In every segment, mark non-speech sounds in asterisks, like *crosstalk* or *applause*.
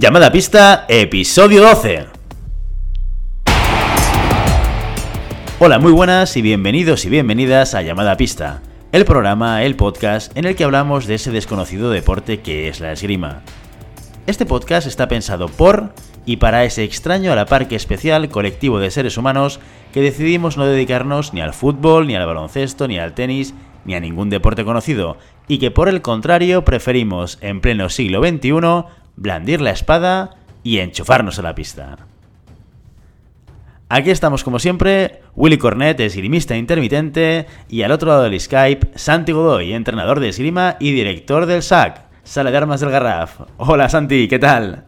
Llamada pista, episodio 12. Hola, muy buenas y bienvenidos y bienvenidas a Llamada pista, el programa, el podcast en el que hablamos de ese desconocido deporte que es la esgrima. Este podcast está pensado por y para ese extraño a la par que especial colectivo de seres humanos que decidimos no dedicarnos ni al fútbol, ni al baloncesto, ni al tenis, ni a ningún deporte conocido, y que por el contrario preferimos, en pleno siglo XXI, blandir la espada y enchufarnos a la pista. Aquí estamos como siempre, Willy Cornet, esgrimista intermitente, y al otro lado del Skype, Santi Godoy, entrenador de esgrima y director del SAC, Sala de Armas del Garraf. Hola Santi, ¿qué tal?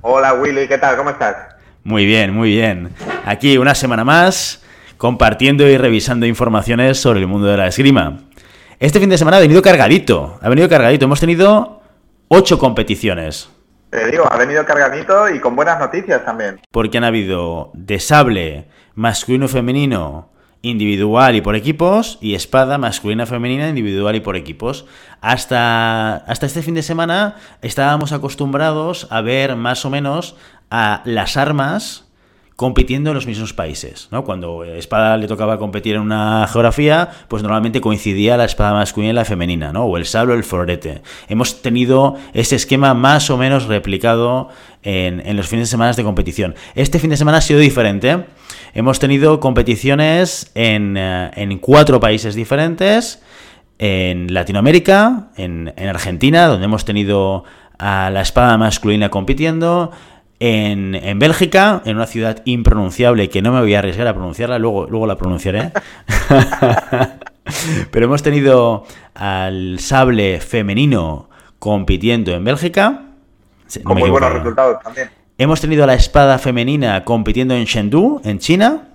Hola Willy, ¿qué tal? ¿Cómo estás? Muy bien, muy bien. Aquí una semana más, compartiendo y revisando informaciones sobre el mundo de la esgrima. Este fin de semana ha venido cargadito, ha venido cargadito. Hemos tenido ocho competiciones. Te digo, ha venido cargadito y con buenas noticias también. Porque han habido de sable masculino femenino individual y por equipos y espada masculina femenina individual y por equipos. Hasta, hasta este fin de semana estábamos acostumbrados a ver más o menos a las armas compitiendo en los mismos países. ¿no? Cuando espada le tocaba competir en una geografía, pues normalmente coincidía la espada masculina y la femenina, ¿no? o el sable o el florete. Hemos tenido ese esquema más o menos replicado en, en los fines de semana de competición. Este fin de semana ha sido diferente. Hemos tenido competiciones en, eh, en cuatro países diferentes. En Latinoamérica, en, en Argentina, donde hemos tenido a la espada masculina compitiendo, en, en, Bélgica, en una ciudad impronunciable que no me voy a arriesgar a pronunciarla, luego, luego la pronunciaré. *laughs* Pero hemos tenido al sable femenino compitiendo en Bélgica. No Con muy buenos resultados también. Hemos tenido a la espada femenina compitiendo en Chengdu, en China.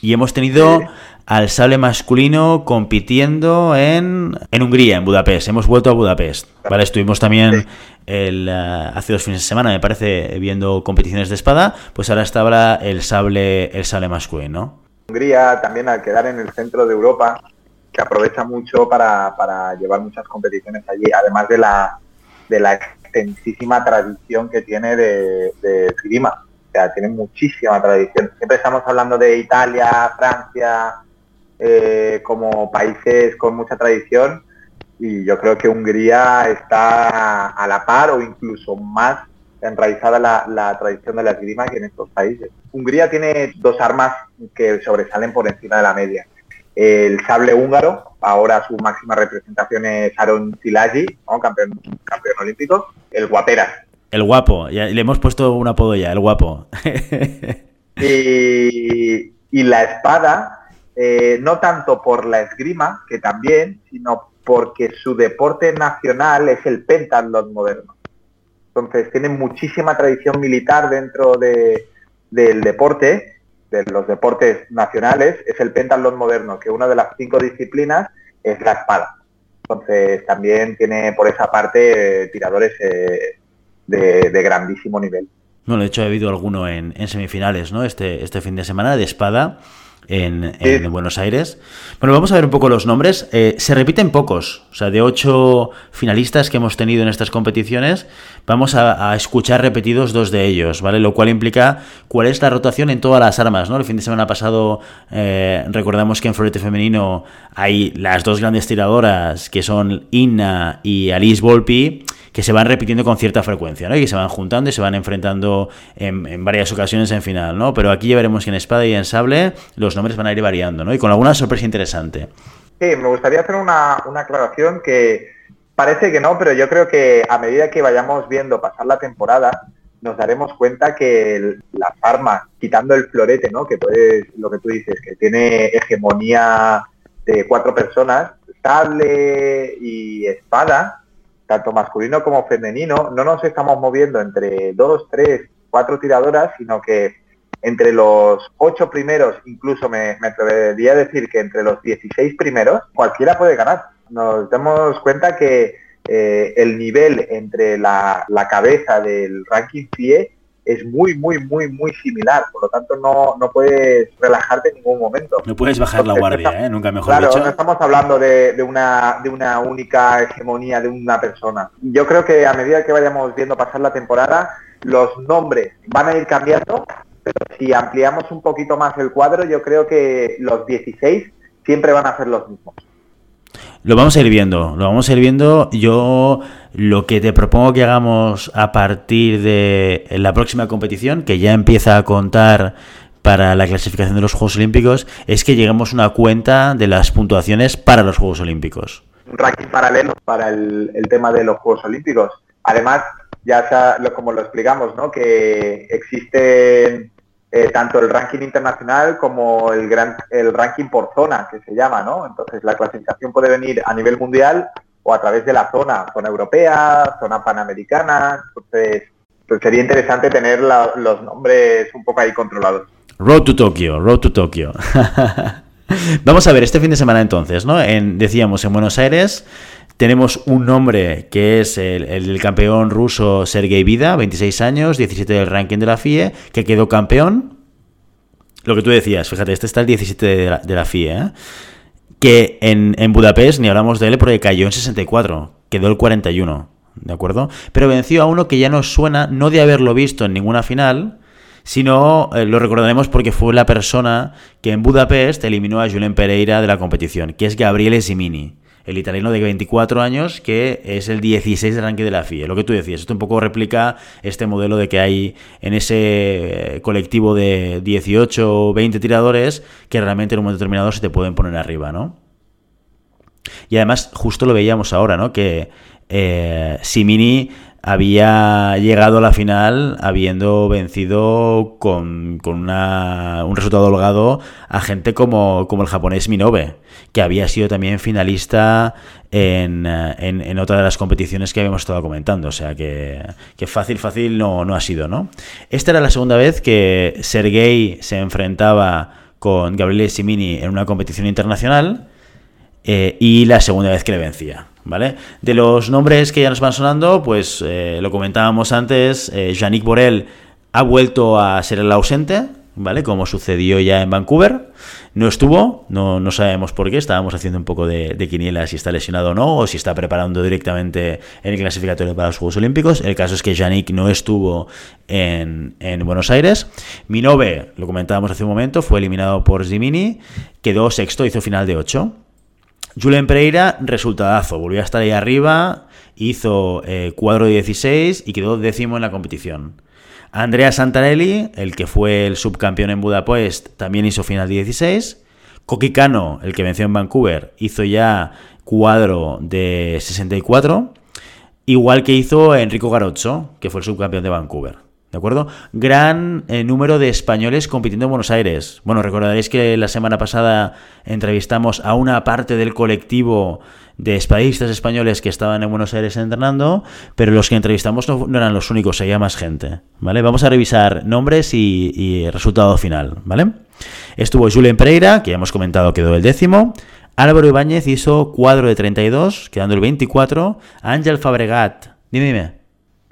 Y hemos tenido sí. Al sable masculino compitiendo en, en Hungría, en Budapest. Hemos vuelto a Budapest. Vale, estuvimos también el, uh, hace dos fines de semana, me parece, viendo competiciones de espada, pues ahora estaba el sable, el sable masculino, ¿no? Hungría también al quedar en el centro de Europa, que aprovecha mucho para, para llevar muchas competiciones allí, además de la, de la extensísima tradición que tiene de, de esgrima. O sea, tiene muchísima tradición. Siempre estamos hablando de Italia, Francia, eh, como países con mucha tradición, y yo creo que Hungría está a la par o incluso más enraizada la, la, tradición de la esgrima que en estos países. Hungría tiene dos armas que sobresalen por encima de la media. El sable húngaro, ahora su máxima representación es Aaron Silagi, ¿no? campeón, campeón olímpico. El guapera. El guapo, ya, le hemos puesto un apodo ya, el guapo. *laughs* y, y, la espada, eh, no tanto por la esgrima, que también, sino porque su deporte nacional es el pentatlón moderno. Entonces tiene muchísima tradición militar dentro de, del deporte, de los deportes nacionales, es el pentatlón moderno, que una de las cinco disciplinas es la espada. Entonces también tiene por esa parte eh, tiradores eh, de, de, grandísimo nivel. Bueno, de hecho ha habido alguno en, en semifinales, ¿no? Este, este fin de semana de espada en, en, Buenos Aires. Bueno, vamos a ver un poco los nombres. Eh, se repiten pocos, o sea, de ocho finalistas que hemos tenido en estas competiciones, vamos a, a, escuchar repetidos dos de ellos, ¿vale? Lo cual implica cuál es la rotación en todas las armas, ¿no? El fin de semana pasado eh, recordamos que en florete femenino hay las dos grandes tiradoras que son Inna y Alice Volpi que se van repitiendo con cierta frecuencia, ¿no? Y se van juntando y se van enfrentando en, varias ocasiones en final, ¿no? Pero aquí ya veremos que en espada y en sable los nombres van a ir variando, ¿no? Y con alguna sorpresa interesante. Sí, me gustaría hacer una, una aclaración que parece que no, pero yo creo que a medida que vayamos viendo pasar la temporada, nos daremos cuenta que las armas, quitando el florete, ¿no? Que puede, lo que tú dices, que tiene hegemonía de cuatro personas, sable y espada, tanto masculino como femenino, no nos estamos moviendo entre dos, tres, cuatro tiradoras, sino que entre los ocho primeros, incluso me, atrevería a decir que entre los 16 primeros, cualquiera puede ganar. Nos damos cuenta que eh, el nivel entre la, la, cabeza del ranking FIE es muy, muy, muy, muy similar. Por lo tanto, no, no puedes relajarte en ningún momento. No puedes bajar la guardia, ¿eh? Nunca mejor claro, dicho. no estamos hablando de, de, una, de una única hegemonía de una persona. Yo creo que a medida que vayamos viendo pasar la temporada, los nombres van a ir cambiando, pero si ampliamos un poquito más el cuadro, yo creo que los 16 siempre van a ser los mismos. Lo vamos a ir viendo, lo vamos a ir viendo. Yo lo que te propongo que hagamos a partir de la próxima competición, que ya empieza a contar para la clasificación de los Juegos Olímpicos, es que lleguemos a una cuenta de las puntuaciones para los Juegos Olímpicos. Un ranking paralelo para el, tema de los Juegos Olímpicos. Además, ya sea, como lo explicamos, ¿no? que existen eh, tanto el ranking internacional como el, gran, el ranking por zona, que se llama, ¿no? Entonces la clasificación puede venir a nivel mundial o a través de la zona, zona europea, zona panamericana. Entonces, pues sería interesante tener los nombres un poco ahí controlados. Road to Tokyo, Road to Tokyo. *laughs* Vamos a ver, este fin de semana entonces, ¿no? En, decíamos, en Buenos Aires tenemos un nombre que es el, campeón ruso Sergei Vida, 26 años, 17 del ranking de la FIE, que quedó campeón. Lo que tú decías, fíjate, este está el 17 de la, FIE, ¿eh? que en, Budapest ni hablamos de él porque cayó en 64, quedó el 41, ¿de acuerdo? Pero venció a uno que ya nos suena, no de haberlo visto en ninguna final, sino eh, lo recordaremos porque fue la persona que en Budapest eliminó a Julen Pereira de la competición, que es Gabriele Simini el italiano de 24 años, que es el 16 de ranking de la FIE. Lo que tú decías, esto un poco replica este modelo de que hay en ese colectivo de 18 o 20 tiradores que realmente en un momento determinado se te pueden poner arriba, ¿no? Y además, justo lo veíamos ahora, ¿no? Que eh, Simini había llegado a la final habiendo vencido con, con una, un resultado holgado a gente como, como el japonés Minobe, que había sido también finalista en, en, otra de las competiciones que habíamos estado comentando. O sea que, que, fácil, fácil no, no ha sido, ¿no? Esta era la segunda vez que Sergei se enfrentaba con Gabriele Simini en una competición internacional eh, y la segunda vez que le vencía. ¿Vale? De los nombres que ya nos van sonando, pues eh, lo comentábamos antes, eh, Yannick Borel ha vuelto a ser el ausente, ¿vale? Como sucedió ya en Vancouver. No estuvo, no, no sabemos por qué, estábamos haciendo un poco de, de, quiniela si está lesionado o no, o si está preparando directamente en el clasificatorio para los Juegos Olímpicos. El caso es que Yannick no estuvo en, en Buenos Aires. Minove, lo comentábamos hace un momento, fue eliminado por Zimini, quedó sexto, hizo final de 8. Julen Pereira, resultadazo, volvió a estar ahí arriba, hizo eh, cuadro de 16 y quedó décimo en la competición. Andrea Santarelli, el que fue el subcampeón en Budapest, también hizo final de 16. Coqui Cano, el que venció en Vancouver, hizo ya cuadro de 64. Igual que hizo Enrico Garozzo, que fue el subcampeón de Vancouver. ¿De acuerdo? Gran eh, número de españoles compitiendo en Buenos Aires. Bueno, recordaréis que la semana pasada entrevistamos a una parte del colectivo de espadistas españoles que estaban en Buenos Aires entrenando, pero los que entrevistamos no, eran los únicos, había más gente. ¿Vale? Vamos a revisar nombres y, resultado final, ¿vale? Estuvo Julien Pereira, que ya hemos comentado quedó el décimo. Álvaro Ibáñez hizo cuadro de 32, quedando el 24. Ángel Fabregat, dime, dime.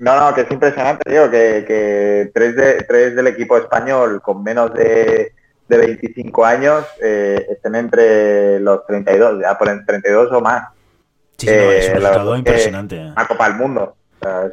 No, no, que es impresionante, digo, que, que tres, de, tres del equipo español con menos de, de 25 años eh, estén entre los 32, ya por el 32 o más. Sí, no, es un resultado impresionante. Una Copa del Mundo. O sea, es,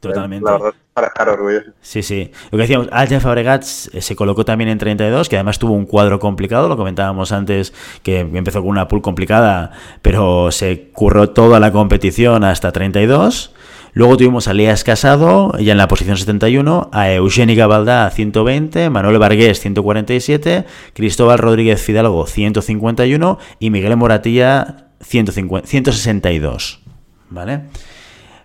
Totalmente. Es, para estar orgulloso. Sí, sí. Lo que decíamos, Algen Fabregat se colocó también en 32, que además tuvo un cuadro complicado, lo comentábamos antes, que empezó con una pool complicada, pero se curró toda la competición hasta 32. Luego tuvimos a Leas Casado, ya en la posición 71, a Eugeni Gabaldá 120, Manuel Vargués 147, Cristóbal Rodríguez Fidalgo 151 y Miguel Moratilla 150, 162. ¿Vale?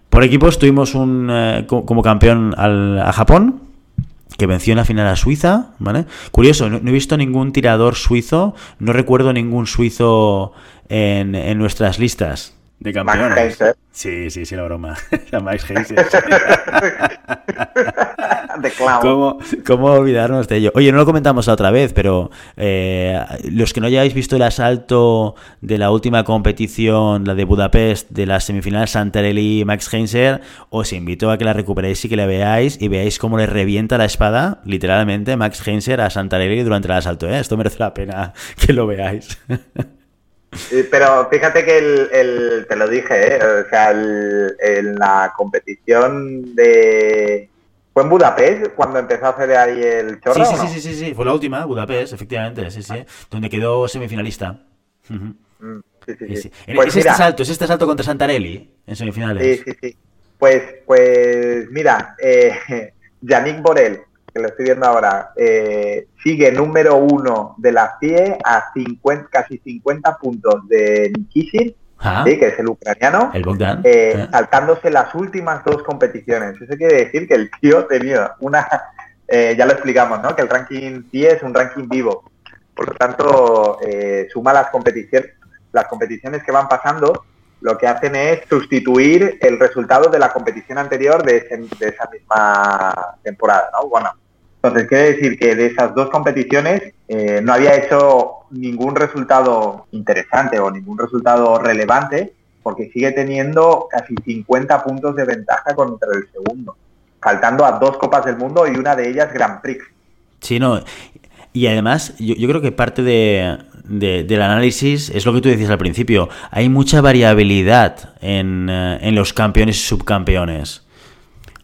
Por equipos tuvimos un eh, como campeón al, a Japón, que venció en la final a Suiza, ¿vale? Curioso, no, no, he visto ningún tirador suizo, no recuerdo ningún suizo en, en nuestras listas. De campeones. Max Sí, sí, sí, la broma. *laughs* La Max *laughs* Heinzer. de clown. ¿Cómo, ¿Cómo olvidarnos de ello? Oye, no lo comentamos la otra vez, pero eh, los que no hayáis visto el asalto de la última competición, la de Budapest, de la semifinal Santarelli Max Heinzer, os invito a que la recuperéis y que la veáis y veáis cómo le revienta la espada, literalmente, Max Heinzer a Santarelli durante el asalto. ¿eh? Esto merece la pena que lo veáis. *laughs* Pero fíjate que el, el- te lo dije, ¿eh? o sea, el- en la competición de... ¿Fue en Budapest cuando empezó a hacer ahí el chorro? Sí, sí, no? sí, sí, sí, sí, fue la última, Budapest, efectivamente, sí, sí, donde quedó semifinalista. Mm, sí, sí, Sí. Es Pues este salto, es este salto contra Santarelli en semifinales. sí, sí, sí. Pues, pues mira, eh, *laughs* Yannick Borel, que lo estoy viendo ahora, eh, sigue número uno de la FIE a 50, casi 50 puntos de Nikishin, Ah, ¿sí? que es el ucraniano. el Bogdan. eh, saltándose las últimas dos competiciones. Eso quiere decir que el tío tenía una, eh, ya lo explicamos, ¿no? Que el ranking 10 es un ranking vivo. Por lo tanto, eh, suma las competiciones, las competiciones que van pasando, lo que hacen es sustituir el resultado de la competición anterior de, ese- de esa misma temporada, ¿no? Bueno, entonces quiere decir que de esas dos competiciones eh, no había hecho ningún resultado interesante o ningún resultado relevante porque sigue teniendo casi 50 puntos de ventaja contra el segundo, faltando a dos Copas del Mundo y una de ellas Grand Prix. Sí, no. Y además, yo, creo que parte de, de- del análisis es lo que tú decías al principio. Hay mucha variabilidad en, eh, en los campeones y subcampeones.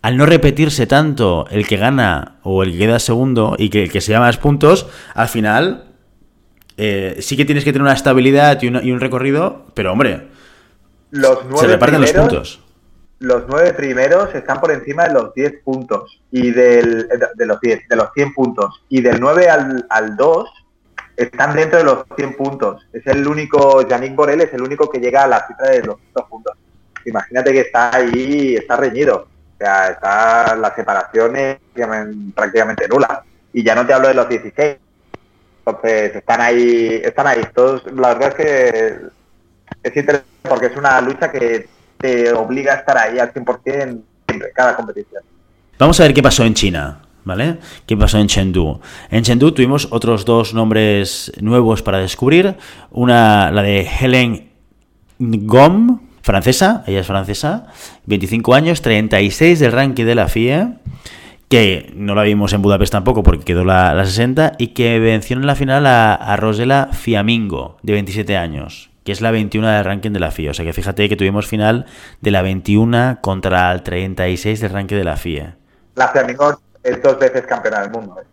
Al no repetirse tanto el que gana o el que queda segundo y que el que se llama más puntos, al final eh, sí que tienes que tener una estabilidad y, una- y un recorrido, pero hombre, Los nueve se reparten los primeros- puntos. Los nueve primeros están por encima de los 10 puntos y del, de los 10, de los 100 puntos. Y del 9 al, al 2 están dentro de los 100 puntos. Es el único, Yannick Borel es el único que llega a la cifra de los 100 puntos. Imagínate que está ahí, está reñido. O sea, está la separación es prácticamente- prácticamente nula. Y ya no te hablo de los 16. Entonces están ahí, están ahí. Todos, la verdad es que es interesante porque es una lucha que te obliga a estar ahí al 100% en siempre, cada competición. Vamos a ver qué pasó en China, ¿vale? ¿Qué pasó en Chengdu? En Chengdu tuvimos otros dos nombres nuevos para descubrir. Una, la de Helen Gom, francesa, ella es francesa, 25 años, 36 del ranking de la FIA, que no la vimos en Budapest tampoco porque quedó la, la 60, y que venció en la final a, a Rosela Fiamingo, de 27 años, que es la 21 del ranking de la FIA. O sea que fíjate que tuvimos final de la 21 contra el 36 del ranking de la FIA. La Flamingo es dos veces campeona del mundo. ¿eh?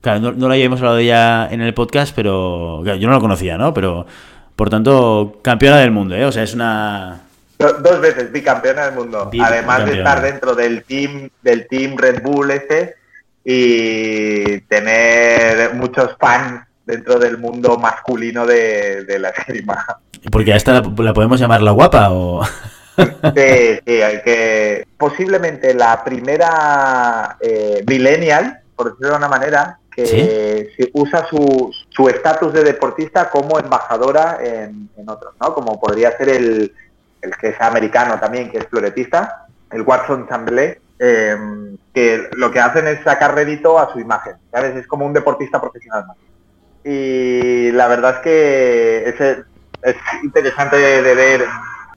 Claro, no, no la habíamos hablado de ella en el podcast, pero claro, yo no la conocía, ¿no? Pero, por tanto, campeona del mundo, ¿eh? O sea, es una... Do- dos veces bicampeona del mundo. Además de estar dentro del team, del team Red Bull este y tener muchos fans dentro del mundo masculino de, de la esgrima. Porque a esta la, la podemos llamar la guapa o... Sí, sí, hay que. Posiblemente la primera eh, millennial, por decirlo de una manera, que usa su su estatus de deportista como embajadora en, en otros, ¿no? Como podría ser el, que es americano también, que es floretista, el Watson Chamberlain, eh, que lo que hacen es sacar rédito a su imagen, ¿sabes? Es como un deportista profesional más. Y la verdad es que es, es interesante de, ver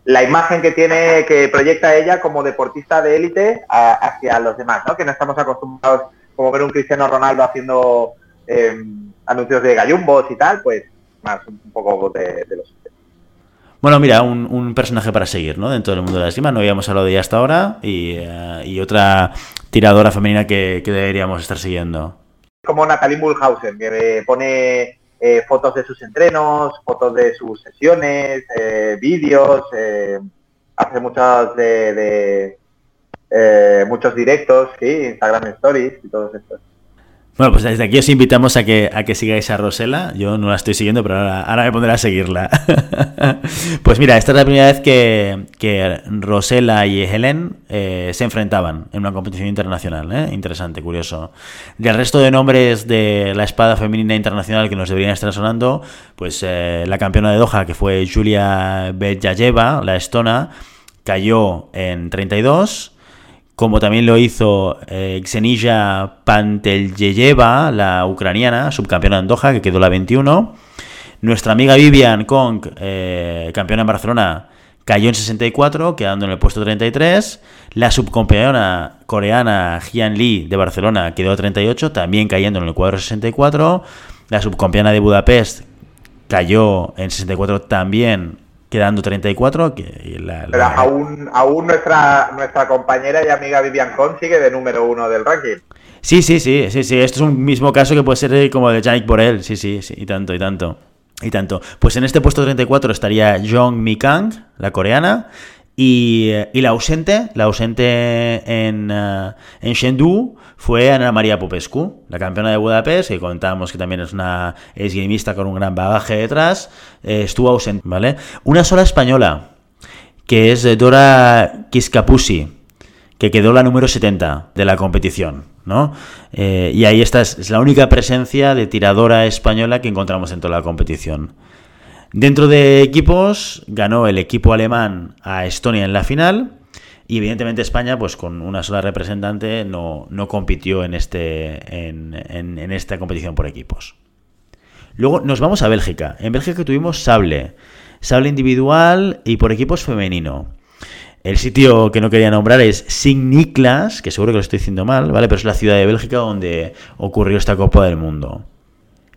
la imagen que tiene, que proyecta ella como deportista de élite hacia los demás, ¿no? Que no estamos acostumbrados como ver un Cristiano Ronaldo haciendo eh, anuncios de gallumbos y tal, pues más un, un poco de, de los... Bueno, mira, un, un personaje para seguir, ¿no? Dentro del mundo de la esgrima, no habíamos hablado de ella hasta ahora, y, eh, y otra tiradora femenina que, deberíamos estar siguiendo. Como Natalie Mulhausen, que pone eh, fotos de sus entrenos, fotos de sus sesiones, eh, vídeos, hace muchos de, de, muchos directos, sí, Instagram Stories y todos estos. Bueno, pues desde aquí os invitamos a que, a que sigáis a Rosela. Yo no la estoy siguiendo, pero ahora, me pondré a seguirla. *laughs* pues mira, esta es la primera vez que, que Rosela y Helen eh, se enfrentaban en una competición internacional. ¿eh? Interesante, curioso. Del resto de nombres de la espada femenina internacional que nos deberían estar sonando, pues eh, la campeona de Doha, que fue Julia Bejayeva, la estona, cayó en 32 como también lo hizo eh, Panteljeyeva, la ucraniana, subcampeona de Andoja, que quedó la 21. Nuestra amiga Vivian Kong, eh, campeona en Barcelona, cayó en 64, quedando en el puesto 33. La subcampeona coreana Jian Lee de Barcelona quedó 38, también cayendo en el cuadro 64. La subcampeona de Budapest cayó en 64 también quedando 34. Que la, Pero aún, aún nuestra, nuestra compañera y amiga Vivian Con sigue de número uno del ranking. Sí, sí, sí, sí, sí. Esto es un mismo caso que puede ser como de Yannick Borel. Sí, sí, sí, y tanto, y tanto. Y tanto. Pues en este puesto 34 estaría Jong Mi Kang, la coreana. Y, y, la ausente, la ausente en, uh, en Chengdu, fue Ana María Popescu, la campeona de Budapest, que contábamos que también es una esgrimista con un gran bagaje detrás, eh, estuvo ausente, ¿vale? Una sola española, que es Dora Kiskapusi, que quedó la número 70 de la competición, ¿no? Eh, y ahí está, es la única presencia de tiradora española que encontramos en toda la competición. Dentro de equipos, ganó el equipo alemán a Estonia en la final. Y evidentemente España, pues con una sola representante, no, compitió en, este, en, esta competición por equipos. Luego nos vamos a Bélgica. En Bélgica tuvimos sable. Sable individual y por equipos femenino. El sitio que no quería nombrar es Signiklas, que seguro que lo estoy diciendo mal, ¿vale? Pero es la ciudad de Bélgica donde ocurrió esta Copa del Mundo.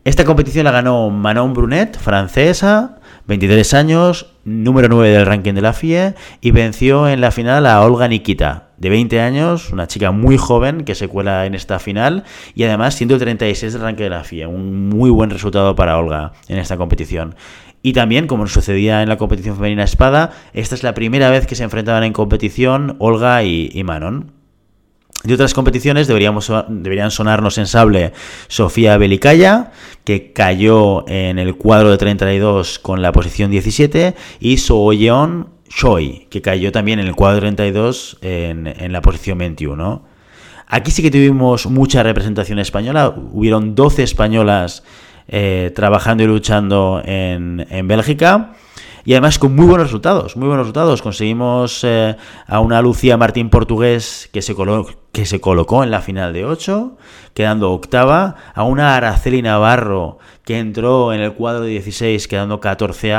Esta competición la ganó Manon Brunet, francesa, 23 años, número 9 del ranking de la FIE, y venció en la final a Olga Nikita, de 20 años, una chica muy joven que se cuela en esta final, y además 136 del ranking de la FIE. Un muy buen resultado para Olga en esta competición. Y también, como sucedía en la competición femenina espada, esta es la primera vez que se enfrentaban en competición Olga y Manon. De otras competiciones deberíamos, deberían sonarnos en sable Sofía Belicaya, que cayó en el cuadro de 32 con la posición 17, y Sooyeon Choi, que cayó también en el cuadro 32 en, en la posición 21. Aquí sí que tuvimos mucha representación española, hubieron 12 españolas eh, trabajando y luchando en, en Bélgica y además con muy buenos resultados, muy buenos resultados. Conseguimos eh, a una Lucía Martín portugués que se, que se colocó en la final de 8, quedando octava, a una Araceli Navarro que entró en el cuadro de 16 quedando 14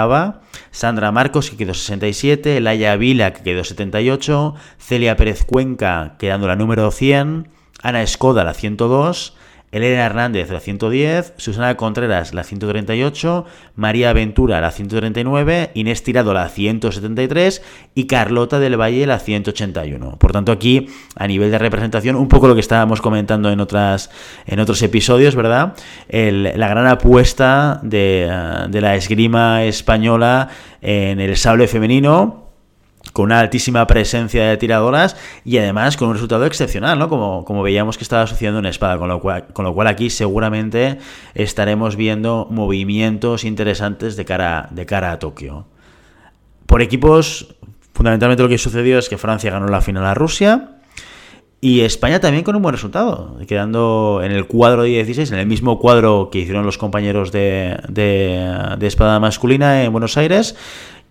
Sandra Marcos que quedó 67, Laia Vila que quedó 78, Celia Pérez Cuenca quedando la número 100, Ana Escoda la 102, Elena Hernández, la 110, Susana Contreras, la 138, María Ventura, la 139, Inés Tirado, la 173 y Carlota del Valle, la 181. Por tanto, aquí, a nivel de representación, un poco lo que estábamos comentando en, otras, en otros episodios, ¿verdad? la gran apuesta de, de la esgrima española en el sable femenino con una altísima presencia de tiradoras y además con un resultado excepcional, ¿no? Como, como veíamos que estaba sucediendo en espada, con lo, cual, aquí seguramente estaremos viendo movimientos interesantes de cara, de cara a Tokio. Por equipos, fundamentalmente lo que sucedió es que Francia ganó la final a Rusia. Y España también con un buen resultado, quedando en el cuadro de 16, en el mismo cuadro que hicieron los compañeros de, de, de espada masculina en Buenos Aires,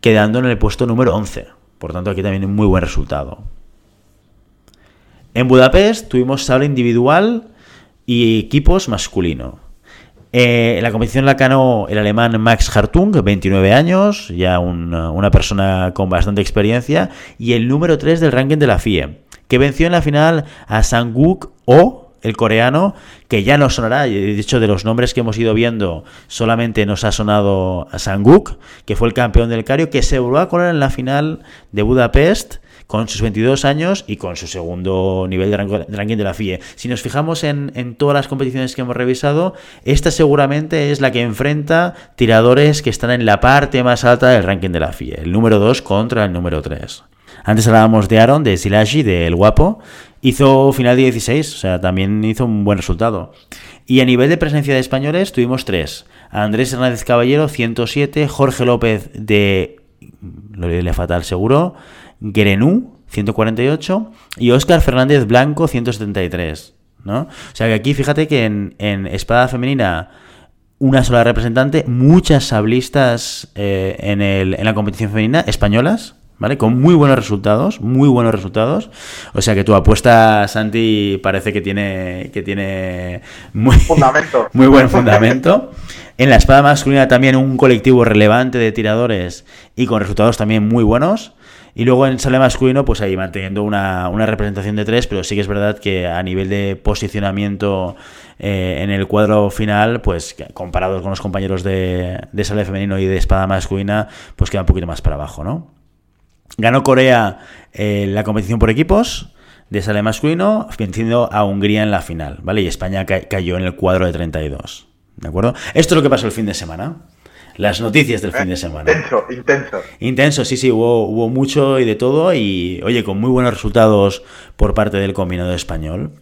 quedando en el puesto número 11. Por tanto, aquí también un muy buen resultado. En Budapest tuvimos sable individual y equipos masculino. Eh, la competición la ganó el alemán Max Hartung, 29 años, ya una persona con bastante experiencia, y el número 3 del ranking de la FIE, que venció en la final a Sanguk O, el coreano, que ya nos sonará, de hecho de los nombres que hemos ido viendo, solamente nos ha sonado a Sanguk, que fue el campeón del Cario, que se volvió a colar en la final de Budapest con sus 22 años y con su segundo nivel de ranking de la FIE. Si nos fijamos en, en, todas las competiciones que hemos revisado, esta seguramente es la que enfrenta tiradores que están en la parte más alta del ranking de la FIE, el número 2 contra el número 3. Antes hablábamos de Aaron, de Silashi, de El Guapo, hizo final de 16, o sea, también hizo un buen resultado. Y a nivel de presencia de españoles tuvimos tres. Andrés Hernández Caballero, 107, Jorge López de, lo diré fatal seguro, Gerenú, 148, y Óscar Fernández Blanco, 173. ¿no? O sea que aquí fíjate que en, en espada femenina una sola representante, muchas sablistas eh, en, el, en la competición femenina españolas, ¿vale? Con muy buenos resultados, muy buenos resultados. O sea que tu apuesta, Santi, parece que tiene, que tiene muy, fundamento. *laughs* muy buen fundamento. En la espada masculina también un colectivo relevante de tiradores y con resultados también muy buenos. Y luego en sale masculino, pues ahí manteniendo una, una, representación de tres, pero sí que es verdad que a nivel de posicionamiento eh, en el cuadro final, pues comparados con los compañeros de, de sale femenino y de espada masculina, pues queda un poquito más para abajo, ¿no? Ganó Corea eh, la competición por equipos de sale masculino, venciendo a Hungría en la final, ¿vale? Y España ca cayó en el cuadro de 32, ¿de acuerdo? Esto es lo que pasó el fin de semana las noticias del fin de semana. Intenso, intenso. Intenso, sí, sí, hubo, hubo mucho y de todo y, oye, con muy buenos resultados por parte del combinado español.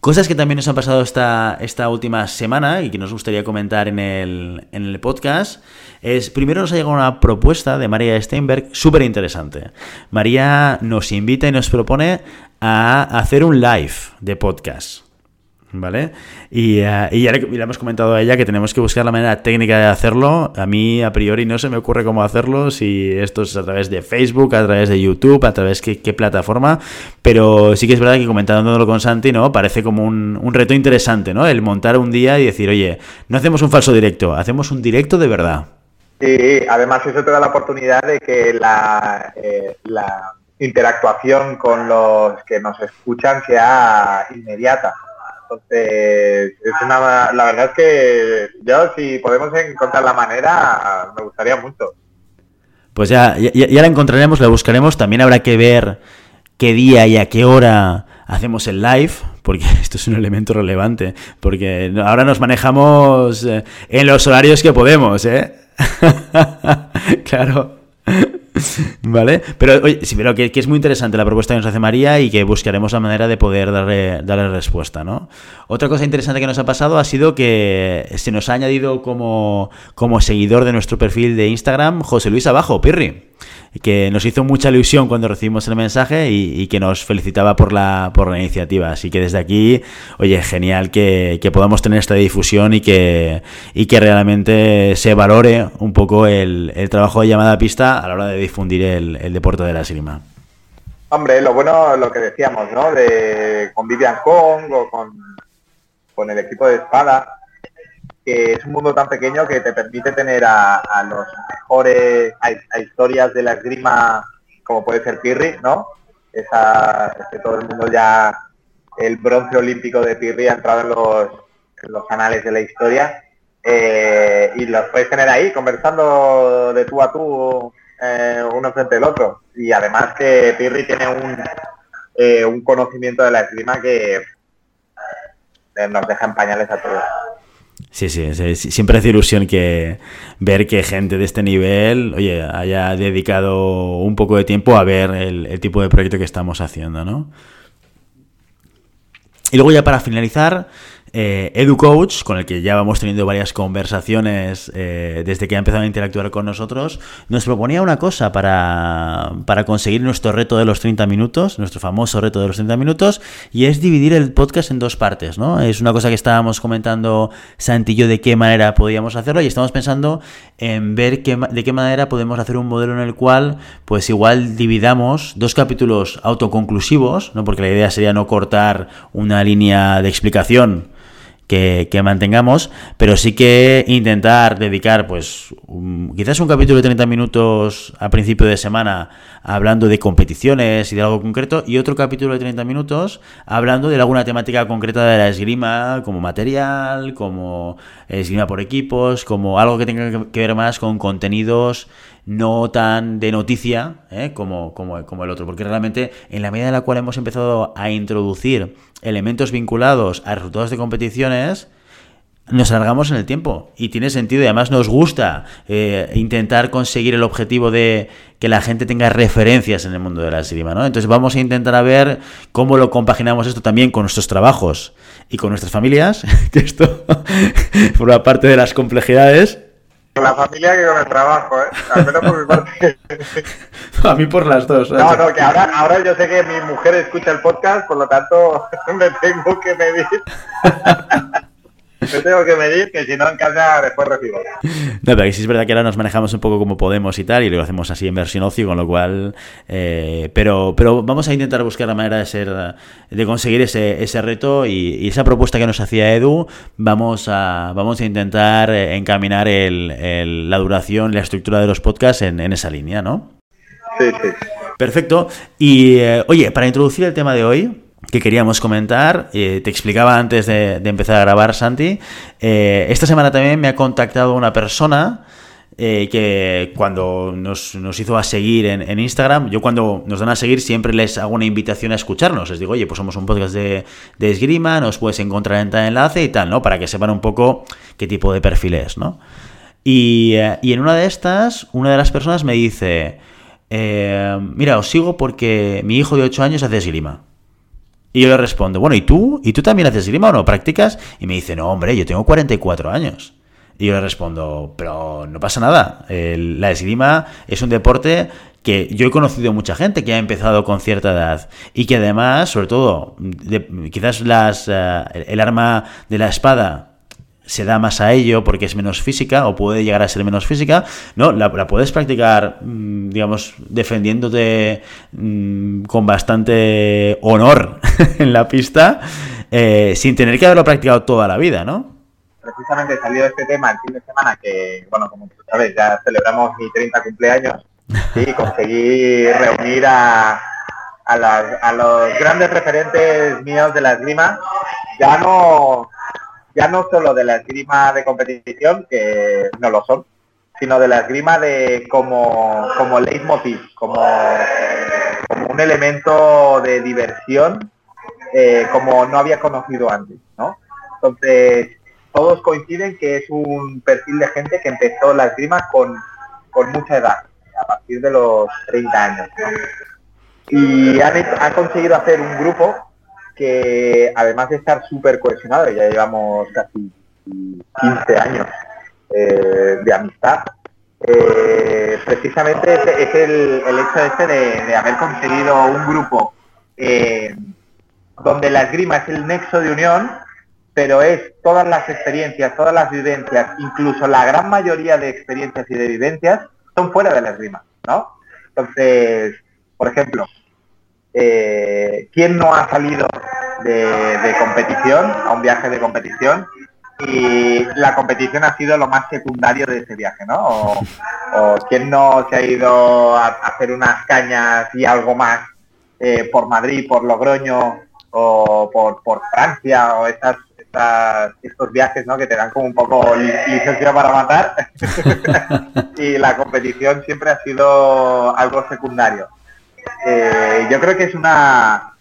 Cosas que también nos han pasado esta, esta última semana y que nos gustaría comentar en el, en el podcast es, primero nos ha llegado una propuesta de María Steinberg súper interesante. María nos invita y nos propone a hacer un live de podcast. ¿Vale? Y, uh, y ya le, hemos comentado a ella que tenemos que buscar la manera técnica de hacerlo. A mí, a priori, no se me ocurre cómo hacerlo, si esto es a través de Facebook, a través de YouTube, a través de qué, qué plataforma. Pero sí que es verdad que comentándolo con Santi, ¿no? Parece como un, un, reto interesante, ¿no? El montar un día y decir, oye, no hacemos un falso directo, hacemos un directo de verdad. Sí, además eso te da la oportunidad de que la, eh, la interactuación con los que nos escuchan sea inmediata. Entonces, es una, la verdad es que yo, si podemos encontrar la manera, me gustaría mucho. Pues ya, ya, ya, la encontraremos, la buscaremos. También habrá que ver qué día y a qué hora hacemos el live, porque *laughs* esto es un elemento relevante. Porque ahora nos manejamos en los horarios que podemos, ¿eh? *laughs* claro. *laughs* ¿Vale? Pero, oye, sí, pero que, es muy interesante la propuesta que nos hace María y que buscaremos la manera de poder darle, darle respuesta, ¿no? Otra cosa interesante que nos ha pasado ha sido que se nos ha añadido como, como seguidor de nuestro perfil de Instagram José Luis Abajo, Pirri que nos hizo mucha ilusión cuando recibimos el mensaje y, y, que nos felicitaba por la, por la iniciativa. Así que desde aquí, oye, genial que, que podamos tener esta difusión y que, y que realmente se valore un poco el, el, trabajo de llamada a pista a la hora de difundir el, deporte de la esgrima. Hombre, lo bueno, lo que decíamos, ¿no? De, con Vivian Kong o con, con el equipo de espada, que es un mundo tan pequeño que te permite tener a, los mejores, a, historias de la esgrima, como puede ser Pirri, ¿no? Esa, es que todo el mundo ya, el bronce olímpico de Pirri ha entrado en los, los anales de la historia, eh, y los puedes tener ahí, conversando de tú a tú, eh, uno frente al otro. Y además que Pirri tiene un, eh, un conocimiento de la esgrima que eh, nos deja en pañales a todos. Sí, sí, sí, siempre hace ilusión que ver que gente de este nivel, oye, haya dedicado un poco de tiempo a ver el, el tipo de proyecto que estamos haciendo, ¿no? Y luego ya para finalizar, eh, EduCoach, con el que ya vamos teniendo varias conversaciones eh, desde que ha empezado a interactuar con nosotros, nos proponía una cosa para, para, conseguir nuestro reto de los 30 minutos, nuestro famoso reto de los 30 minutos, y es dividir el podcast en dos partes, ¿no? Es una cosa que estábamos comentando Santi y yo de qué manera podíamos hacerlo y estamos pensando en ver qué, de qué manera podemos hacer un modelo en el cual, pues igual dividamos dos capítulos autoconclusivos, ¿no? Porque la idea sería no cortar una línea de explicación que, que, mantengamos, pero sí que intentar dedicar, pues, quizás un capítulo de 30 minutos a principio de semana hablando de competiciones y de algo concreto, y otro capítulo de 30 minutos hablando de alguna temática concreta de la esgrima, como material, como esgrima por equipos, como algo que tenga que ver más con contenidos no tan de noticia ¿eh? como, como, como, el otro, porque realmente en la medida en la cual hemos empezado a introducir elementos vinculados a resultados de competiciones, nos alargamos en el tiempo y tiene sentido y además nos gusta eh, intentar conseguir el objetivo de que la gente tenga referencias en el mundo de la esgrima, ¿no? Entonces vamos a intentar a ver cómo lo compaginamos esto también con nuestros trabajos y con nuestras familias, *laughs* que esto *laughs* forma parte de las complejidades. Con la familia que con el trabajo, ¿eh? Al menos por mi parte. *laughs* a mí por las dos. No, no, que ahora, ahora yo sé que mi mujer escucha el podcast, por lo tanto me tengo que medir. Me tengo que medir que si no en casa después recibo. No, pero sí es verdad que ahora nos manejamos un poco como podemos y tal, y lo hacemos así en versión ocio, con lo cual. Eh, pero, pero vamos a intentar buscar la manera de ser, de conseguir ese, ese reto y, esa propuesta que nos hacía Edu, vamos a, vamos a intentar encaminar el, la duración, la estructura de los podcasts en, esa línea, ¿no? Sí, sí. Perfecto. Y eh, oye, para introducir el tema de hoy, que queríamos comentar. Eh, te explicaba antes de, empezar a grabar, Santi. Eh, esta semana también me ha contactado una persona eh, que cuando nos, hizo a seguir en, Instagram, yo cuando nos dan a seguir siempre les hago una invitación a escucharnos. Les digo, oye, pues somos un podcast de, esgrima, nos puedes encontrar en tal enlace y tal, ¿no? Para que sepan un poco qué tipo de perfil es, ¿no? Y, y en una de estas, una de las personas me dice, mira, os sigo porque mi hijo de 8 años hace esgrima. Y yo le respondo, bueno, ¿y tú? ¿Y tú también haces esgrima o no practicas? Y me dice, no, hombre, yo tengo 44 años. Y yo le respondo, pero no pasa nada. la esgrima es un deporte que yo he conocido mucha gente que ha empezado con cierta edad y que además, sobre todo, quizás las, eh, el arma de la espada se da más a ello porque es menos física o puede llegar a ser menos física, ¿no? La, puedes practicar, mm, digamos, defendiéndote mm, con bastante honor *laughs* en la pista eh, sin tener que haberlo practicado toda la vida, ¿no? Precisamente salió este tema el fin de semana que, bueno, como tú sabes, ya celebramos mi 30 cumpleaños y conseguí reunir a, a, los grandes referentes míos de la esgrima, ya no ya no solo de la esgrima de competición, que no lo son, sino de la esgrima de como, como leitmotiv, como, como un elemento de diversión eh, como no había conocido antes, ¿no? Entonces, todos coinciden que es un perfil de gente que empezó la esgrima con, con mucha edad, a partir de los 30 años, Y han, han conseguido hacer un grupo que además de estar súper cohesionado, ya llevamos casi 15 años eh, de amistad, eh, precisamente es, el, hecho este de, haber conseguido un grupo eh, donde la esgrima es el nexo de unión, pero es todas las experiencias, todas las vivencias, incluso la gran mayoría de experiencias y de vivencias son fuera de la esgrima, ¿no? Entonces, por ejemplo, eh, ¿quién no ha salido de, competición, a un viaje de competición? Y la competición ha sido lo más secundario de ese viaje, ¿no? O, quién no se ha ido a, hacer unas cañas y algo más eh, por Madrid, por Logroño o por, Francia o estas, estos viajes ¿no? que te dan como un poco licencia para matar *laughs* y la competición siempre ha sido algo secundario. Eh, yo creo que es una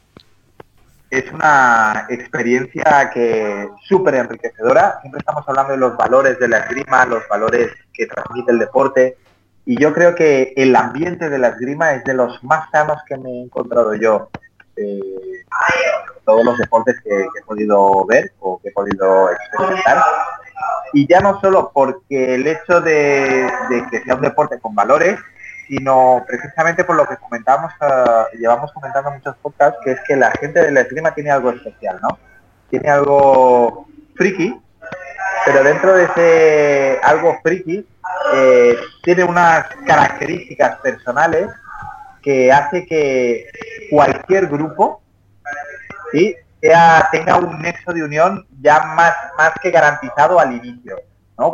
es una experiencia que súper enriquecedora. Siempre estamos hablando de los valores de la esgrima, los valores que transmite el deporte. Y yo creo que el ambiente de la esgrima es de los más sanos que me he encontrado yo. Eh, todos los deportes que, he podido ver o que he podido experimentar. Y ya no solo porque el hecho de que sea un deporte con valores, sino precisamente por lo que comentamos, uh, llevamos comentando muchos podcasts, que es que la gente de la esgrima tiene algo especial, ¿no? Tiene algo friki, pero dentro de ese algo friki eh, tiene unas características personales que hace que cualquier grupo ¿sí? Tenga un nexo de unión ya más, más que garantizado al inicio. ¿no?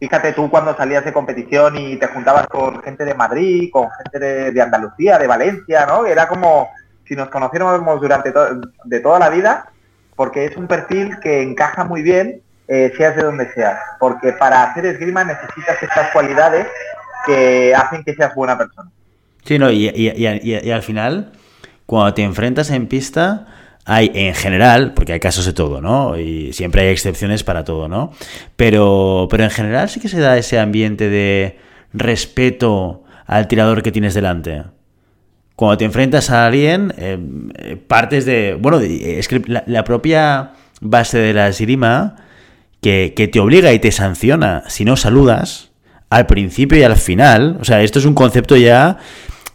Fíjate tú cuando salías de competición y te juntabas con gente de Madrid, con gente de, Andalucía, de Valencia, ¿no? Era como si nos conociéramos durante de toda la vida, porque es un perfil que encaja muy bien, eh, seas de donde seas. Porque para hacer esgrima necesitas estas cualidades que hacen que seas buena persona. Sí, no, y al final, cuando te enfrentas en pista, hay en general, porque hay casos de todo, ¿no? Y siempre hay excepciones para todo, ¿no? Pero, pero en general sí que se da ese ambiente de respeto al tirador que tienes delante. Cuando te enfrentas a alguien, eh, partes de... Bueno, es que la, propia base de la esgrima que, que te obliga y te sanciona si no saludas al principio y al final. O sea, esto es un concepto ya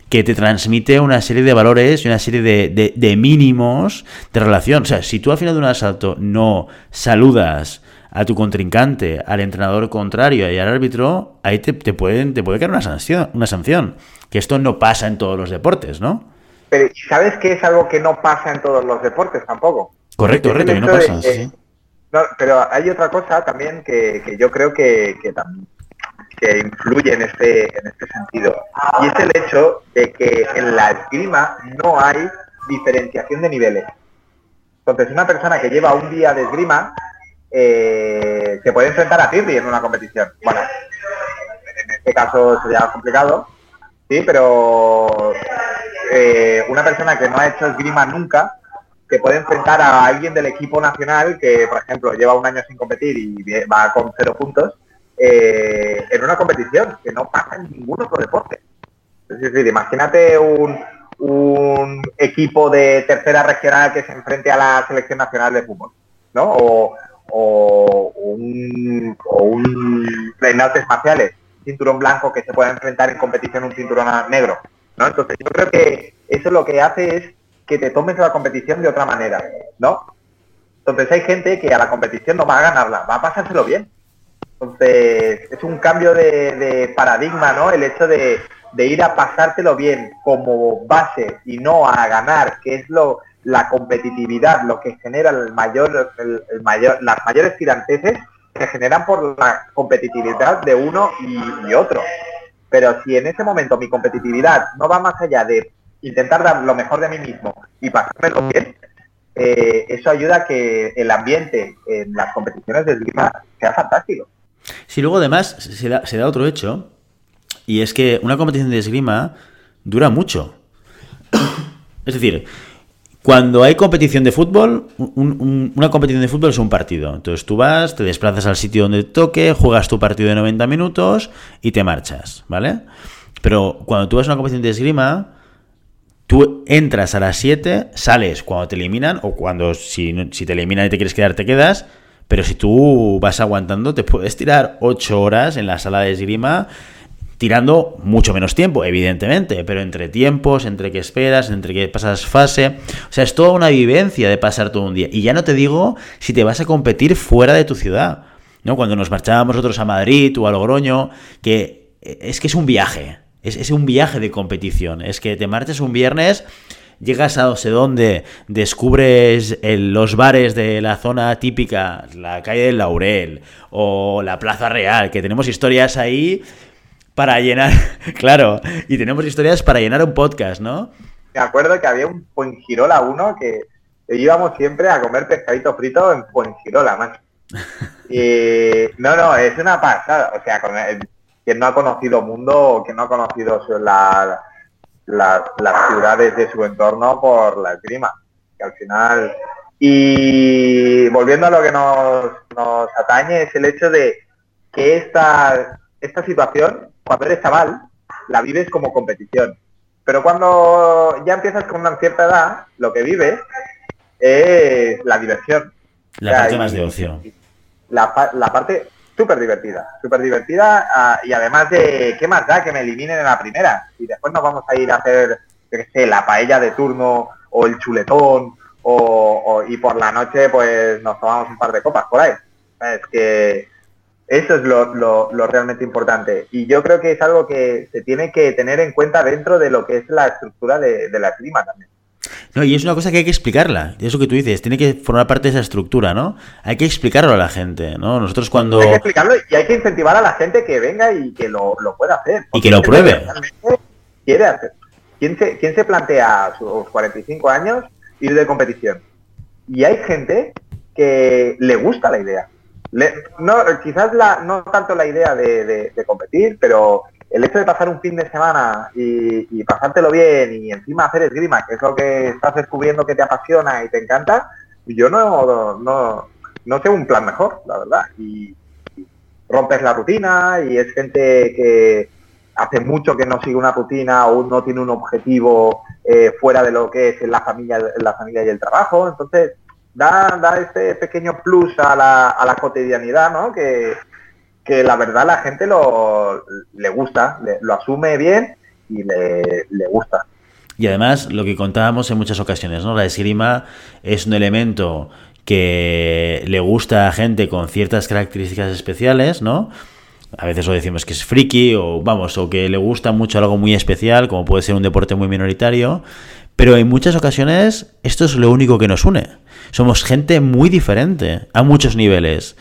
que te transmite una serie de valores y una serie de, mínimos de relación. O sea, si tú al final de un asalto no saludas a tu contrincante, al entrenador contrario y al árbitro, ahí te, pueden, te puede caer una sanción, una sanción. Que esto no pasa en todos los deportes, ¿no? Pero ¿sabes que es algo que no pasa en todos los deportes tampoco? Correcto, correcto, que no pasa. sí. pero hay otra cosa también que, yo creo que, que, que influye en este, en este sentido. Y es el hecho de que en la esgrima no hay diferenciación de niveles. Entonces, una persona que lleva un día de esgrima eh, se puede enfrentar a Tirri en una competición. Bueno, en este caso sería complicado, sí, pero eh, una persona que no ha hecho esgrima nunca se puede enfrentar a alguien del equipo nacional que, por ejemplo, lleva un año sin competir y va con cero puntos eh, en una competición que no pasa en ningún otro deporte. Es decir, imagínate un, equipo de tercera regional que se enfrente a la selección nacional de fútbol, ¿no? O, o un, o un artes marciales, cinturón blanco que se pueda enfrentar en competición un cinturón negro, ¿no? Entonces yo creo que eso lo que hace es que te tomes la competición de otra manera, ¿no? Entonces hay gente que a la competición no va a ganarla, va a pasárselo bien. Entonces, es un cambio de, paradigma, ¿no? El hecho de, ir a pasártelo bien como base y no a ganar, que es lo la competitividad, lo que genera las mayores tiranteses se generan por la competitividad de uno y, otro. Pero si en ese momento mi competitividad no va más allá de intentar dar lo mejor de mí mismo y pasármelo bien, eh, eso ayuda a que el ambiente en las competiciones de esgrima sea fantástico. Si luego además se da, se da otro hecho, y es que una competición de esgrima dura mucho. Es decir, cuando hay competición de fútbol, una competición de fútbol es un partido. Entonces tú vas, te desplazas al sitio donde te toque, juegas tu partido de 90 minutos y te marchas, ¿vale? Pero cuando tú vas a una competición de esgrima, tú entras a las 7, sales cuando te eliminan, o cuando si, si te eliminan y te quieres quedar, te quedas, pero si tú vas aguantando, te puedes tirar ocho horas en la sala de esgrima tirando mucho menos tiempo, evidentemente, pero entre tiempos, entre que esperas, entre que pasas fase, o sea, es toda una vivencia de pasar todo un día. Y ya no te digo si te vas a competir fuera de tu ciudad, ¿no? Cuando nos marchábamos nosotros a Madrid o a Logroño, que es que es un viaje, es, es un viaje de competición, es que te marches un viernes llegas a no sé dónde, descubres los bares de la zona típica, la calle del Laurel o la Plaza Real, que tenemos historias ahí para llenar, *laughs* claro, y tenemos historias para llenar un podcast, ¿no? Me acuerdo que había un Fuengirola uno que íbamos siempre a comer pescadito frito en Fuengirola, man. *laughs* Y no, no, es una pasada. O sea, quien no ha conocido mundo, quien no ha conocido la, las, ciudades de su entorno por la esgrima, que al final... Y volviendo a lo que nos, nos atañe es el hecho de que esta, esta situación, cuando eres chaval, la vives como competición. Pero cuando ya empiezas con una cierta edad, lo que vives es la diversión. La parte más de ocio. La, la parte súper divertida, súper divertida ah, y además de, ¿qué más da que me eliminen en la primera? Y después nos vamos a ir a hacer, qué sé, la paella de turno o el chuletón o, y por la noche pues nos tomamos un par de copas por ahí. Es que eso es lo, lo, realmente importante y yo creo que es algo que se tiene que tener en cuenta dentro de lo que es la estructura de la clima también. No, y es una cosa que hay que explicarla. Eso que tú dices, tiene que formar parte de esa estructura, ¿no? Hay que explicarlo a la gente, ¿no? Nosotros cuando... Hay que explicarlo y hay que incentivar a la gente que venga y que lo, pueda hacer. Y que lo pruebe. Quiere hacer. ¿Quién se, ¿Quién se plantea a sus 45 años ir de competición? Y hay gente que le gusta la idea. no, quizás la, no tanto la idea de competir, pero el hecho de pasar un fin de semana y, pasártelo bien y encima hacer esgrima, que es lo que estás descubriendo que te apasiona y te encanta, yo no, no, no sé un plan mejor, la verdad. Y, rompes la rutina y es gente que, hace mucho que no sigue una rutina o no tiene un objetivo eh, fuera de lo que es la familia, la familia y el trabajo. Entonces, da, da este pequeño plus a la, a la cotidianidad, ¿no? Que, que la verdad la gente lo, le gusta, lo asume bien y le, le gusta. Y además, lo que contábamos en muchas ocasiones, ¿no? La esgrima es un elemento que le gusta a gente con ciertas características especiales, ¿no? A veces lo decimos que es friki o vamos, o que le gusta mucho algo muy especial, como puede ser un deporte muy minoritario, pero en muchas ocasiones esto es lo único que nos une. Somos gente muy diferente a muchos niveles.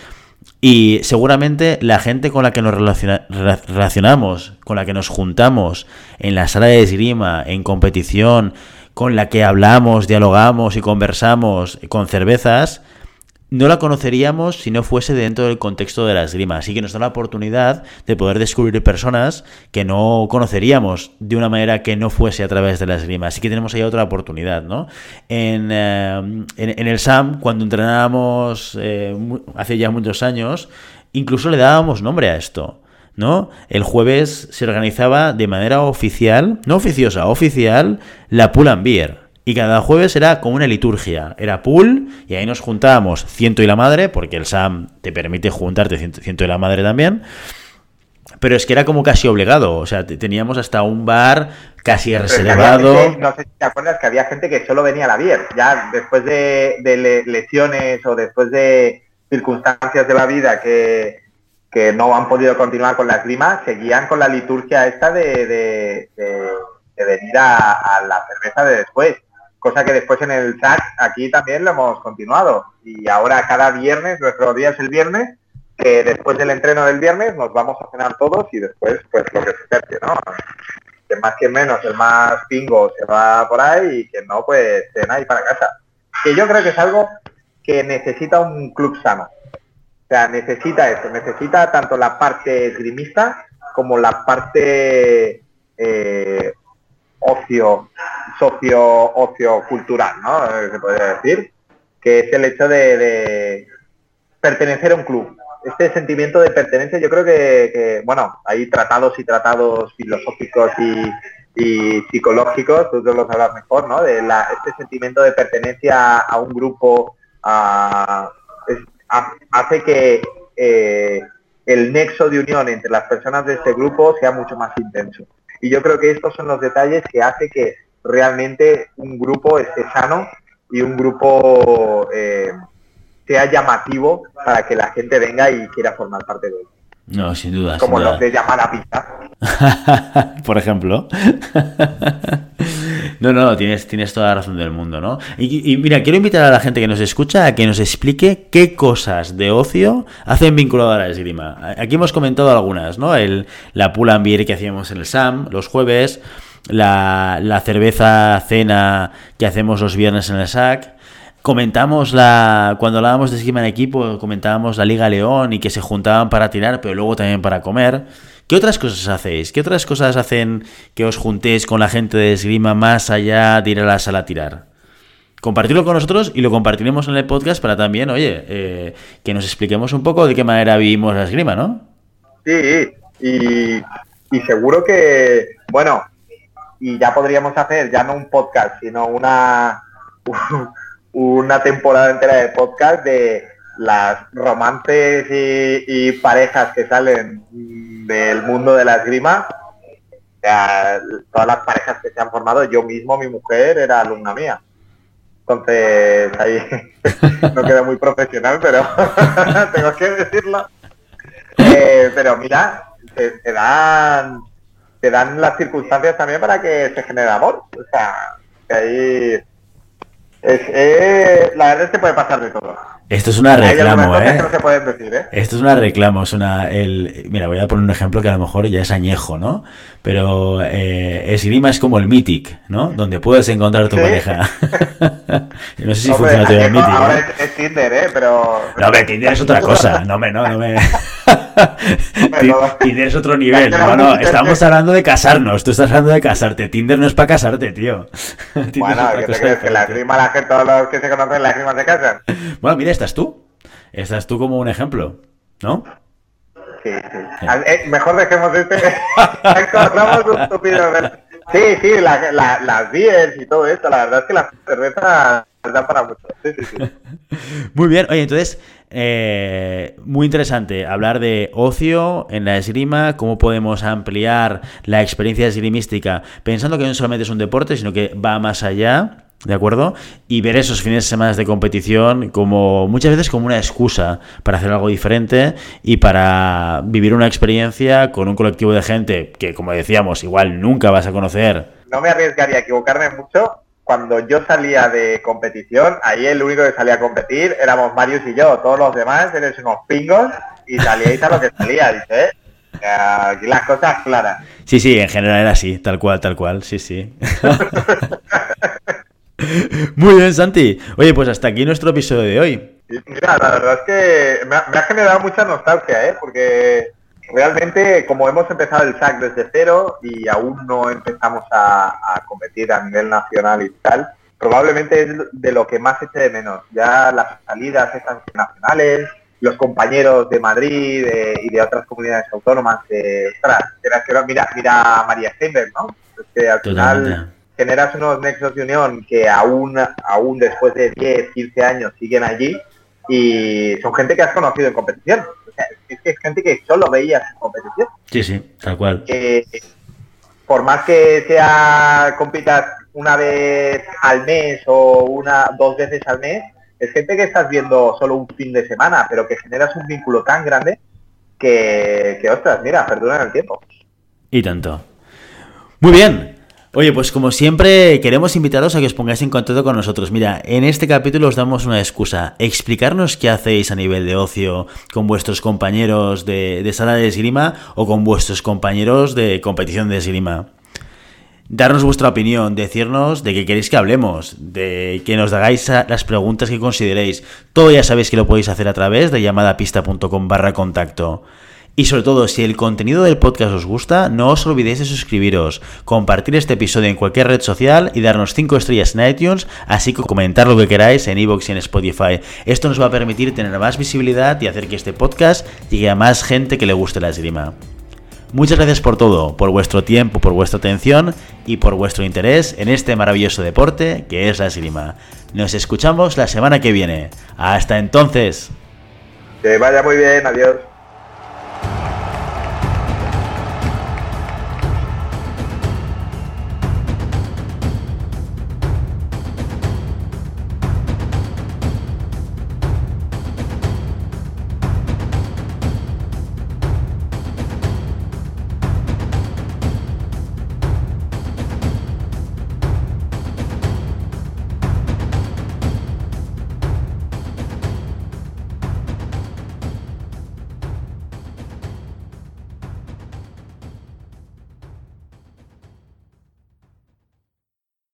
Y seguramente la gente con la que nos relacionamos, con la que nos juntamos en la sala de esgrima, en competición, con la que hablamos, dialogamos y conversamos con cervezas, no la conoceríamos si no fuese dentro del contexto de la esgrima. Así que nos da la oportunidad de poder descubrir personas que no conoceríamos de una manera que no fuese a través de la esgrima. Así que tenemos ahí otra oportunidad, ¿no? En, eh, el SAM, cuando entrenábamos eh, hace ya muchos años, incluso le dábamos nombre a esto. ¿no? El jueves se organizaba de manera oficial, no oficiosa, oficial, la Pull and Beer. Y cada jueves era como una liturgia. Era pool y ahí nos juntábamos ciento y la madre, porque el SAM te permite juntarte ciento, y la madre también. Pero es que era como casi obligado. O sea, teníamos hasta un bar casi reservado. no sé si te acuerdas que había gente que solo venía a la Bier. Ya después de, lesiones o después de circunstancias de la vida que, no han podido continuar con la clima, seguían con la liturgia esta de, venir a, la cerveza de después cosa que después en el chat aquí también lo hemos continuado. Y ahora cada viernes, nuestro día es el viernes, que después del entreno del viernes nos vamos a cenar todos y después pues lo que se ¿no? Que más que menos, el más pingo se va por ahí y que no, pues cena y para casa. Que yo creo que es algo que necesita un club sano. O sea, necesita eso, necesita tanto la parte esgrimista como la parte eh, ocio, socio, ocio cultural, ¿no? Eh, se podría decir, que es el hecho de, pertenecer a un club. Este sentimiento de pertenencia, yo creo que, bueno, hay tratados y tratados filosóficos y, psicológicos, tú lo sabrás mejor, ¿no? De este sentimiento de pertenencia a un grupo hace que eh, el nexo de unión entre las personas de este grupo sea mucho más intenso. Y yo creo que estos son los detalles que hace que realmente un grupo esté sano y un grupo eh, sea llamativo para que la gente venga y quiera formar parte de él. No, sin duda. Como los de llamar a pizza. *laughs* Por ejemplo. *laughs* no, no, tienes, tienes toda la razón del mundo, ¿no? Y, mira, quiero invitar a la gente que nos escucha a que nos explique qué cosas de ocio hacen vinculado a la esgrima. Aquí hemos comentado algunas, ¿no? El, la pull beer que hacíamos en el SAM los jueves, la, la cerveza cena que hacemos los viernes en el SAC comentamos la cuando hablábamos de esgrima en equipo, comentábamos la Liga León y que se juntaban para tirar, pero luego también para comer. ¿Qué otras cosas hacéis? ¿Qué otras cosas hacen que os juntéis con la gente de esgrima más allá de ir a la sala a tirar? Compartirlo con nosotros y lo compartiremos en el podcast para también, oye, eh, que nos expliquemos un poco de qué manera vivimos la esgrima, ¿no? Sí, y, y seguro que, bueno, y ya podríamos hacer ya no un podcast, sino una *laughs* una temporada entera de podcast de las romances y, parejas que salen del mundo de la esgrima. todas las parejas que se han formado, yo mismo, mi mujer, era alumna mía. Entonces, ahí *laughs* no queda muy profesional, pero *laughs* tengo que decirlo. Eh, pero mira, te, dan te dan las circunstancias también para que se genere amor. O sea, ahí la verdad es que puede pasar de todo. Esto es una reclamo, ¿eh? ¿eh? Esto es una reclamo, es una... El, mira, voy a poner un ejemplo que a lo mejor ya es añejo, ¿no? Pero eh, Esgrima es como el Mythic, ¿no? Donde puedes encontrar tu pareja. *laughs* no sé si funciona todavía el Mythic. Ahora ¿eh? es, Tinder, ¿eh? Pero... No, pero Tinder es otra *laughs* cosa. No me, no, no me... *laughs* Tinder es otro nivel. No, no, estamos hablando de casarnos. Tú estás hablando de casarte. Tinder no es para casarte, tío. *laughs* bueno, ¿qué te crees? Que la gente, todos los que se conocen, la esgrima se casan. Bueno, mira, estás tú. Estás tú como un ejemplo, ¿no? Sí, sí. Eh, mejor dejemos este. *laughs* Encontramos un estúpido. Sí, sí, las beers y todo esto. La verdad es que las cervezas dan para mucho. Sí, sí, sí. *laughs* Muy bien. Oye, entonces, eh, muy interesante hablar de ocio en la esgrima, cómo podemos ampliar la experiencia esgrimística, pensando que no solamente es un deporte, sino que va más allá. ¿De acuerdo? Y ver esos fines de semana de competición como muchas veces como una excusa para hacer algo diferente y para vivir una experiencia con un colectivo de gente que, como decíamos, igual nunca vas a conocer. No me arriesgaría a equivocarme mucho. Cuando yo salía de competición, ahí el único que salía a competir éramos Marius y yo. Todos los demás eres unos pingos y salíais a lo que salía, dice, ¿eh? Aquí las cosas claras. Sí, sí, en general era así, tal cual, tal cual, sí, sí. *laughs* Muy bien, Santi. Oye, pues hasta aquí nuestro episodio de hoy. Mira, la verdad es que me ha, generado mucha nostalgia, ¿eh? Porque realmente, como hemos empezado el SAC desde cero y aún no empezamos a, competir a nivel nacional y tal, probablemente es de lo que más eche de menos. Ya las salidas estas nacionales, los compañeros de Madrid y de otras comunidades autónomas, que, mira, mira a María Steinberg, ¿no? Es que al final generas unos nexos de unión que aún, aún después de 10, 15 años siguen allí y son gente que has conocido en competición. Es que es gente que solo veías en competición. Sí, sí, tal cual. por más que sea compitas una vez al mes o una dos veces al mes, es gente que estás viendo solo un fin de semana, pero que generas un vínculo tan grande que, que ostras, mira, perduran el tiempo. Y tanto. Muy bien, Oye, pues como siempre, queremos invitaros a que os pongáis en contacto con nosotros. Mira, en este capítulo os damos una excusa. Explicarnos qué hacéis a nivel de ocio con vuestros compañeros de, sala de esgrima o con vuestros compañeros de competición de esgrima. Darnos vuestra opinión, decirnos de qué queréis que hablemos, de que nos hagáis las preguntas que consideréis. Todo ya sabéis que lo podéis hacer a través de llamadapista.com barra contacto. Y sobre todo, si el contenido del podcast os gusta, no os olvidéis de suscribiros, compartir este episodio en cualquier red social y darnos 5 estrellas en iTunes, así como comentar lo que queráis en iVoox y en Spotify. Esto nos va a permitir tener más visibilidad y hacer que este podcast llegue a más gente que le guste la esgrima. Muchas gracias por todo, por vuestro tiempo, por vuestra atención y por vuestro interés en este maravilloso deporte que es la esgrima. Nos escuchamos la semana que viene. Hasta entonces. Que vaya muy bien, adiós.